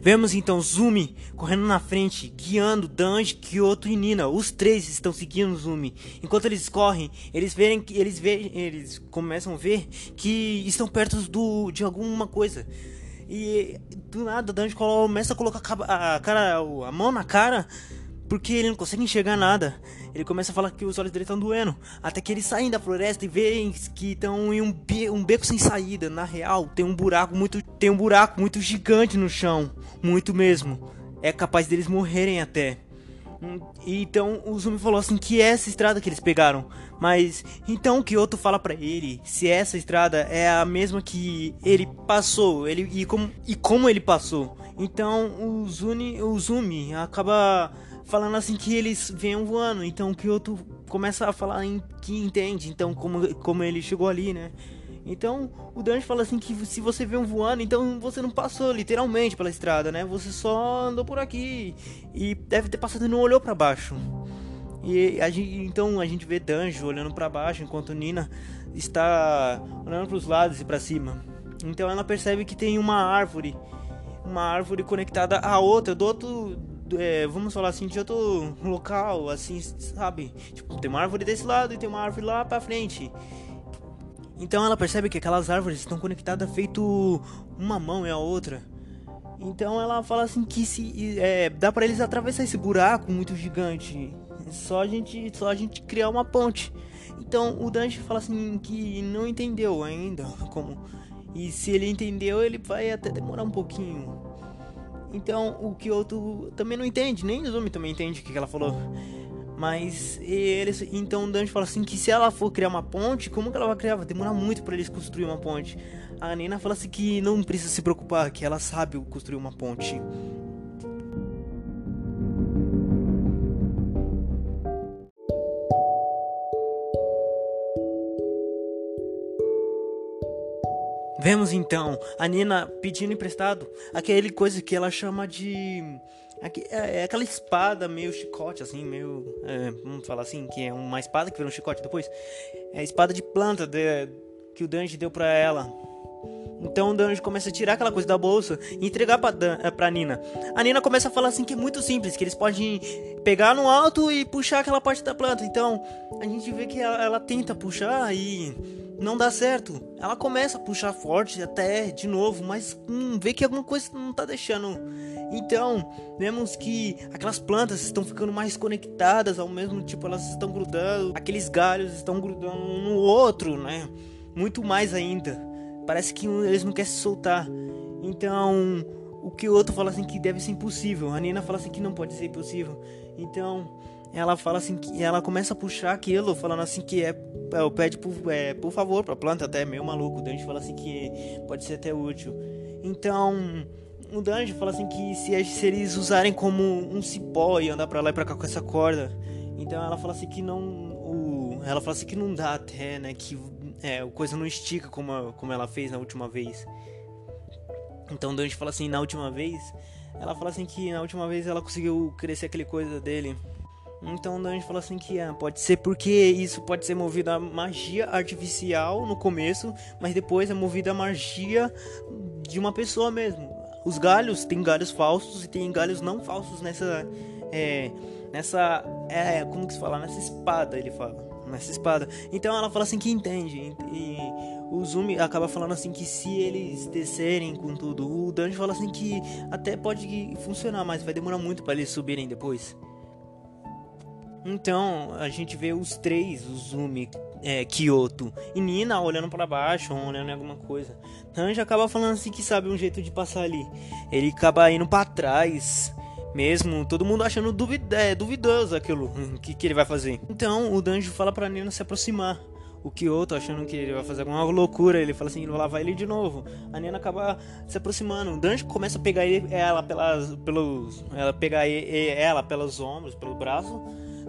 Vemos então Zumi correndo na frente, guiando Danji, Kyoto e Nina. Os três estão seguindo Zumi. Enquanto eles correm, eles verem que eles veem, eles começam a ver que estão perto do de alguma coisa. E do nada Danji começa a colocar a cara, a mão na cara porque ele não consegue enxergar nada. Ele começa a falar que os olhos dele estão doendo. Até que eles saem da floresta e veem que estão em um, be um beco sem saída. Na real, tem um buraco muito. Tem um buraco muito gigante no chão. Muito mesmo. É capaz deles morrerem até. Hum, então o Zumi falou assim que é essa estrada que eles pegaram. Mas então o Kyoto fala para ele se essa estrada é a mesma que ele passou, ele e como e como ele passou. Então o Zuni, o Zumi acaba falando assim que eles venham voando. Então o Kyoto começa a falar em que entende, então como, como ele chegou ali, né? Então o Dante fala assim que se você vê um voando, então você não passou literalmente pela estrada, né? Você só andou por aqui e deve ter passado e não olhou para baixo. E a gente, então a gente vê Danjo olhando para baixo enquanto Nina está olhando para os lados e para cima. Então ela percebe que tem uma árvore, uma árvore conectada a outra do outro é, vamos falar assim, de outro local, assim, sabe? Tipo, tem uma árvore desse lado e tem uma árvore lá pra frente. Então ela percebe que aquelas árvores estão conectadas feito uma mão e a outra. Então ela fala assim que se é, dá para eles atravessar esse buraco muito gigante. Só a gente, só a gente criar uma ponte. Então o Dante fala assim que não entendeu ainda como. E se ele entendeu, ele vai até demorar um pouquinho. Então o Kyoto também não entende, nem Izumi também entende o que ela falou. Mas eles, então o Dante fala assim que se ela for criar uma ponte, como que ela vai criar? Vai demorar muito para eles construir uma ponte. A Nina fala assim que não precisa se preocupar, que ela sabe construir uma ponte. Vemos então a Nina pedindo emprestado aquele coisa que ela chama de. É, é aquela espada meio chicote, assim, meio. É, vamos falar assim, que é uma espada que vira um chicote depois. É a espada de planta de, que o Danji deu pra ela. Então o Danji começa a tirar aquela coisa da bolsa e entregar pra, Dan, é, pra Nina. A Nina começa a falar assim que é muito simples, que eles podem pegar no alto e puxar aquela parte da planta. Então a gente vê que ela, ela tenta puxar e não dá certo. Ela começa a puxar forte até de novo, mas hum, vê que alguma coisa não tá deixando. Então, vemos que aquelas plantas estão ficando mais conectadas ao mesmo tipo, elas estão grudando, aqueles galhos estão grudando um no outro, né? Muito mais ainda. Parece que eles não querem se soltar. Então, o que o outro fala assim que deve ser impossível. A Nina fala assim que não pode ser impossível. Então, ela fala assim que ela começa a puxar aquilo, falando assim que é, é pede por, é, por favor pra planta, até meio maluco. O Danjo fala assim que pode ser até útil. Então, o Danjo fala assim que se, se eles usarem como um cipó e andar pra lá e pra cá com essa corda, então ela fala assim que não. O, ela fala assim que não dá até, né? Que é, a coisa não estica como, como ela fez na última vez. Então o Danjo fala assim, na última vez. Ela fala assim que na última vez ela conseguiu crescer aquele coisa dele então o Danjo falou assim que ah, pode ser porque isso pode ser movido a magia artificial no começo, mas depois é movido a magia de uma pessoa mesmo. Os galhos tem galhos falsos e tem galhos não falsos nessa é, nessa é, como que se fala nessa espada ele fala nessa espada. Então ela fala assim que entende e o Zumi acaba falando assim que se eles descerem com tudo, o Danjo fala assim que até pode funcionar, mas vai demorar muito para eles subirem depois. Então a gente vê os três, o Zumi, é, Kyoto e Nina olhando para baixo, olhando em alguma coisa. Tanji acaba falando assim que sabe um jeito de passar ali. Ele acaba indo para trás, mesmo todo mundo achando duvid é, duvidoso aquilo que, que ele vai fazer. Então o Danjo fala para Nina se aproximar. O Kyoto achando que ele vai fazer alguma loucura, ele fala assim, ele vai ele de novo. A Nina acaba se aproximando. O Danjo começa a pegar ele, ela pelas, pelos, ela pegar ele, ela pelos ombros, pelo braço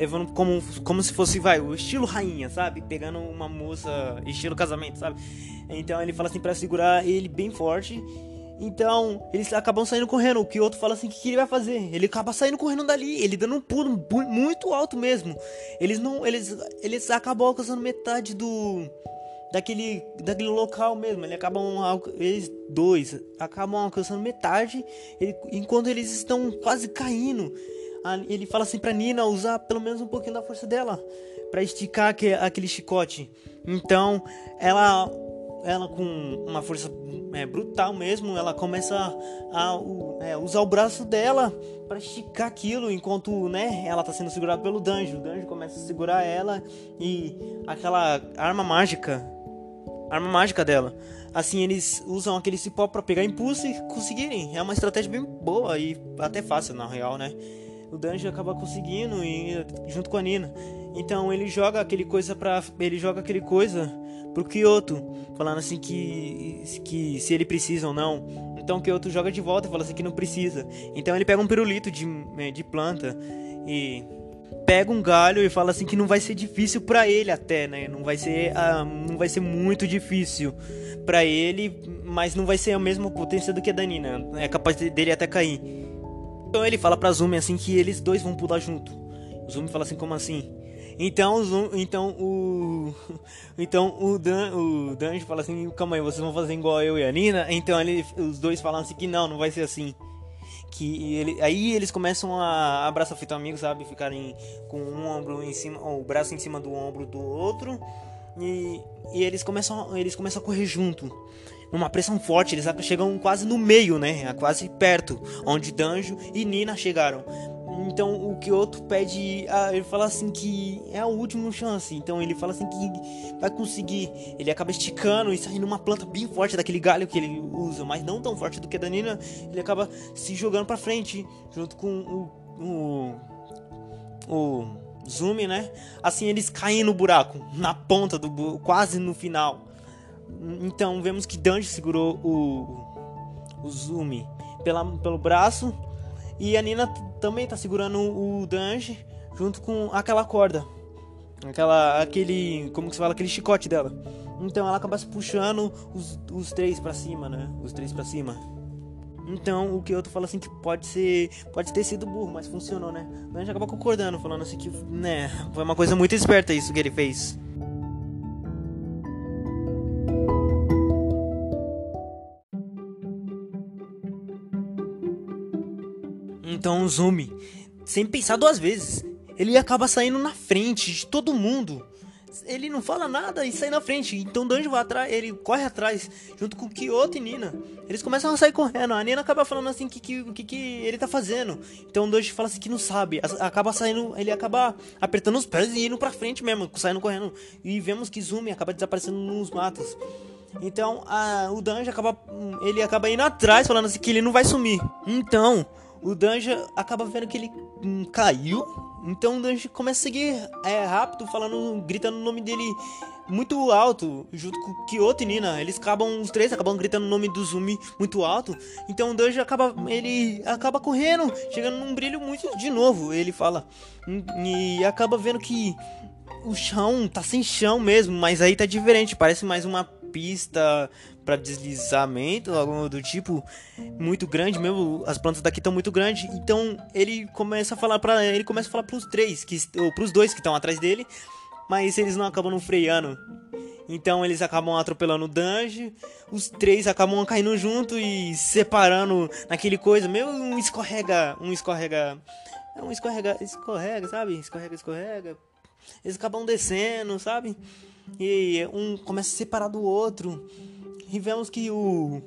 levando como, como se fosse, vai, o estilo rainha, sabe? Pegando uma moça, estilo casamento, sabe? Então ele fala assim para segurar ele bem forte. Então, eles acabam saindo correndo. O que outro fala assim: o que, que ele vai fazer? Ele acaba saindo correndo dali, ele dando um pulo muito alto mesmo. Eles não. Eles, eles acabam alcançando metade do. daquele, daquele local mesmo. Ele acabam, eles dois acabam alcançando metade, ele, enquanto eles estão quase caindo. Ele fala assim pra Nina usar pelo menos um pouquinho da força dela para esticar aquele, aquele chicote. Então, ela ela com uma força é, brutal mesmo, ela começa a, a é, usar o braço dela para esticar aquilo, enquanto né, ela tá sendo segurada pelo Danjo. O Danjo começa a segurar ela e aquela arma mágica, arma mágica dela. Assim eles usam aquele cipó para pegar impulso e conseguirem. É uma estratégia bem boa e até fácil na real, né? O Danjo acaba conseguindo e junto com a Nina. Então ele joga aquele coisa para ele joga aquele coisa pro Kyoto, falando assim que, que se ele precisa ou não. Então o Kyoto joga de volta e fala assim que não precisa. Então ele pega um pirulito de, é, de planta e pega um galho e fala assim que não vai ser difícil para ele até, né? Não vai ser, uh, não vai ser muito difícil para ele, mas não vai ser a mesma potência do que a Danina. É capaz dele até cair. Então ele fala pra Zumi assim que eles dois vão pular junto. O Zumi fala assim como assim? Então, então o então o Dan, o Danjo fala assim, calma aí, vocês vão fazer igual eu e a Nina? Então ele, os dois falam assim que não, não vai ser assim. Que ele, aí eles começam a abraçar feito amigos, sabe, ficarem com um ombro em cima, o braço em cima do ombro do outro. E, e eles começam eles começam a correr junto numa pressão forte, eles chegam quase no meio, né? Quase perto, onde Danjo e Nina chegaram. Então o Kyoto pede. Ele fala assim que é a última chance. Então ele fala assim que vai conseguir. Ele acaba esticando e saindo uma planta bem forte daquele galho que ele usa, mas não tão forte do que a Danina. Ele acaba se jogando para frente junto com o, o, o Zumi, né? Assim eles caem no buraco, na ponta do quase no final. Então vemos que Danji segurou o, o Zumi pela, pelo braço e a Nina também tá segurando o Danji junto com aquela corda. Aquela. aquele. como que se fala? Aquele chicote dela. Então ela acaba se puxando os, os três para cima, né? Os três para cima. Então o eu fala assim que pode ser. Pode ter sido burro, mas funcionou, né? Danji acaba concordando, falando assim que, né, foi uma coisa muito esperta isso que ele fez. Então o Zumi, sem pensar duas vezes, ele acaba saindo na frente de todo mundo. Ele não fala nada e sai na frente. Então Danjo vai atrás, ele corre atrás, junto com Kyoto e Nina. Eles começam a sair correndo. A Nina acaba falando assim que que, que, que ele tá fazendo. Então o Danjo fala assim que não sabe. Acaba saindo, ele acaba apertando os pés e indo pra frente mesmo, saindo correndo. E vemos que Zumi acaba desaparecendo nos matos. Então a, o Danjo acaba. Ele acaba indo atrás, falando assim que ele não vai sumir. Então, o Danja acaba vendo que ele hum, caiu. Então o Danja começa a seguir é, rápido, falando, gritando o nome dele muito alto, junto com Kyoto e Nina. Eles acabam, os três acabam gritando o nome do Zumi muito alto. Então o Danja acaba, ele acaba correndo, chegando num brilho muito de novo. Ele fala e acaba vendo que o chão tá sem chão mesmo, mas aí tá diferente, parece mais uma pista para deslizamento, algo do tipo, muito grande mesmo. As plantas daqui estão muito grandes. Então ele começa a falar para ele começa a falar pros três, que ou pros dois que estão atrás dele, mas eles não acabam não freando. Então eles acabam atropelando o Dange, os três acabam caindo junto e separando naquele coisa, meio um escorrega, um escorrega, é um escorrega, escorrega, sabe? Escorrega, escorrega. Eles acabam descendo, sabe? E um começa a separar do outro. E vemos que o,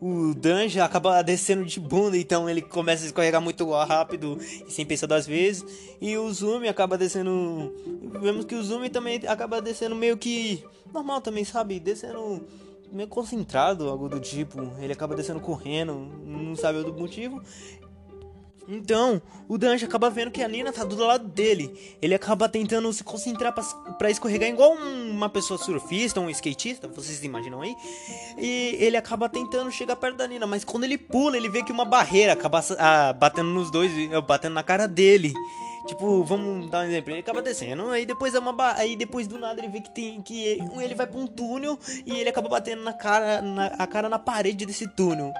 o Danja acaba descendo de bunda, então ele começa a escorregar muito rápido e sem pensar duas vezes. E o Zumi acaba descendo. Vemos que o Zumi também acaba descendo meio que normal também, sabe? Descendo meio concentrado, algo do tipo. Ele acaba descendo correndo, não sabe o motivo. Então, o Danjo acaba vendo que a Nina tá do lado dele. Ele acaba tentando se concentrar para escorregar igual uma pessoa surfista, um skatista, vocês imaginam aí? E ele acaba tentando chegar perto da Nina, mas quando ele pula, ele vê que uma barreira acaba ah, batendo nos dois, batendo na cara dele. Tipo, vamos dar um exemplo, ele acaba descendo, aí depois é uma ba... aí depois do nada ele vê que tem que ele vai para um túnel e ele acaba batendo na cara na a cara na parede desse túnel.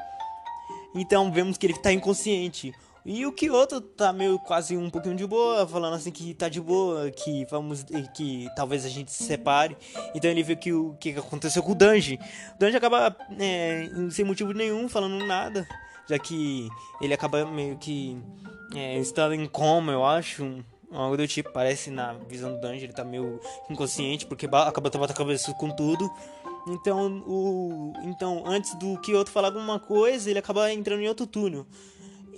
Então vemos que ele tá inconsciente. E o Kyoto tá meio quase um pouquinho de boa, falando assim que tá de boa, que vamos. que talvez a gente se separe. Então ele vê que o que aconteceu com o Danji. O Danji acaba é, sem motivo nenhum, falando nada. Já que ele acaba meio que é, estando em coma, eu acho. Algo do tipo, parece na visão do Danji, ele tá meio inconsciente, porque acaba batendo a cabeça com tudo. Então, o, então, antes do Kyoto falar alguma coisa, ele acaba entrando em outro túnel.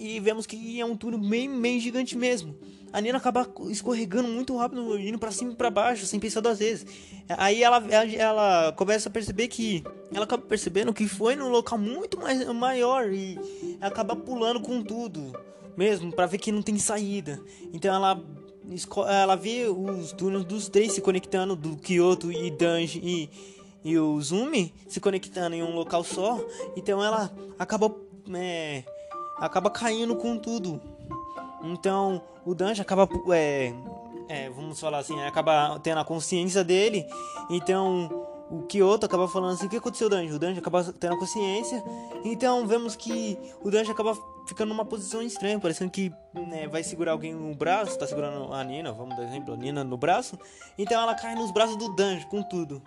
E vemos que é um túnel bem, bem gigante mesmo. A Nina acaba escorregando muito rápido, indo para cima e pra baixo, sem pensar duas vezes. Aí ela, ela começa a perceber que. Ela acaba percebendo que foi num local muito mais, maior e acaba pulando com tudo, mesmo, para ver que não tem saída. Então ela ela vê os túneis dos três se conectando, do Kyoto e Danji e, e o Zumi se conectando em um local só. Então ela acaba, é, acaba caindo com tudo. Então o Danji acaba, é, é, vamos falar assim, acaba tendo a consciência dele. Então o Kyoto acaba falando assim: o que aconteceu, Danji? O Danji acaba tendo a consciência. Então vemos que o Danji acaba ficando numa posição estranha, parecendo que né, vai segurar alguém no braço, tá segurando a Nina, vamos dar exemplo, a Nina no braço. Então ela cai nos braços do Danji com tudo.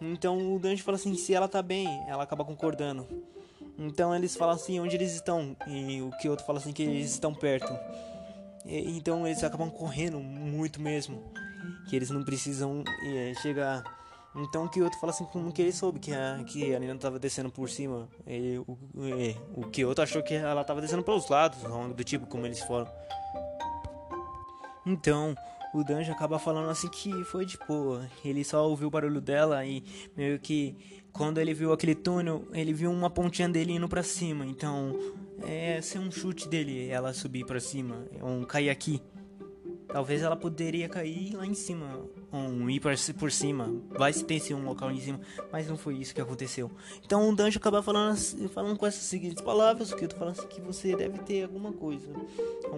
Então o Danji fala assim: se ela tá bem, ela acaba concordando. Então eles falam assim onde eles estão e o Kyoto fala assim que eles estão perto. E, então eles acabam correndo muito mesmo, que eles não precisam é, chegar então que outro fala assim como que ele soube que a, que a Nina tava descendo por cima. E, o, e, o que outro achou que ela tava descendo pelos lados, do tipo como eles foram. Então, o Danjo acaba falando assim que foi de boa. Ele só ouviu o barulho dela e meio que quando ele viu aquele túnel, ele viu uma pontinha dele indo para cima. Então, é ser um chute dele, ela subir para cima, é um cair aqui. Talvez ela poderia cair lá em cima, um ir por cima, vai se um local em cima, mas não foi isso que aconteceu. Então o Danjo acaba falando, falando com essas seguintes palavras, que eu tô falando assim, que você deve ter alguma coisa,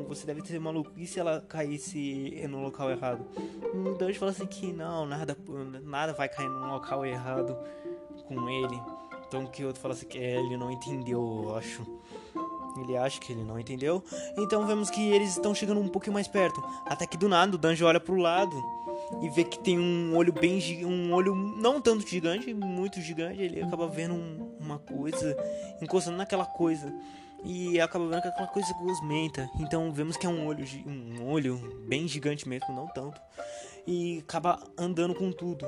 você deve ter maluco, e se ela caísse no local errado? O Danjo fala assim que não, nada, nada vai cair no local errado com ele. Então que outro fala assim que ele não entendeu, eu acho. Ele acha que ele não entendeu. Então vemos que eles estão chegando um pouquinho mais perto. Até que do nada o Danjo olha pro lado e vê que tem um olho bem um olho não tanto gigante, muito gigante. Ele acaba vendo um, uma coisa, encostando naquela coisa. E acaba vendo que aquela coisa gosmenta. Então vemos que é um olho, um olho bem gigante mesmo, não tanto. E acaba andando com tudo.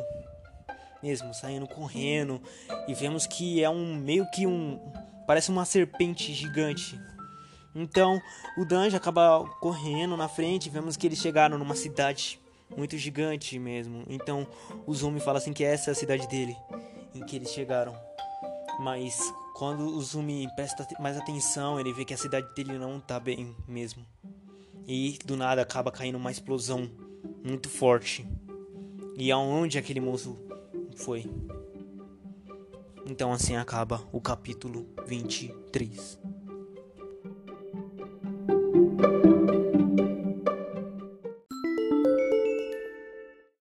Mesmo, saindo correndo. E vemos que é um meio que um Parece uma serpente gigante. Então o Danjo acaba correndo na frente. Vemos que eles chegaram numa cidade muito gigante mesmo. Então o Zumi fala assim que essa é a cidade dele, em que eles chegaram. Mas quando o Zumi presta mais atenção, ele vê que a cidade dele não tá bem mesmo. E do nada acaba caindo uma explosão muito forte. E aonde aquele monstro foi? Então assim acaba o capítulo 23.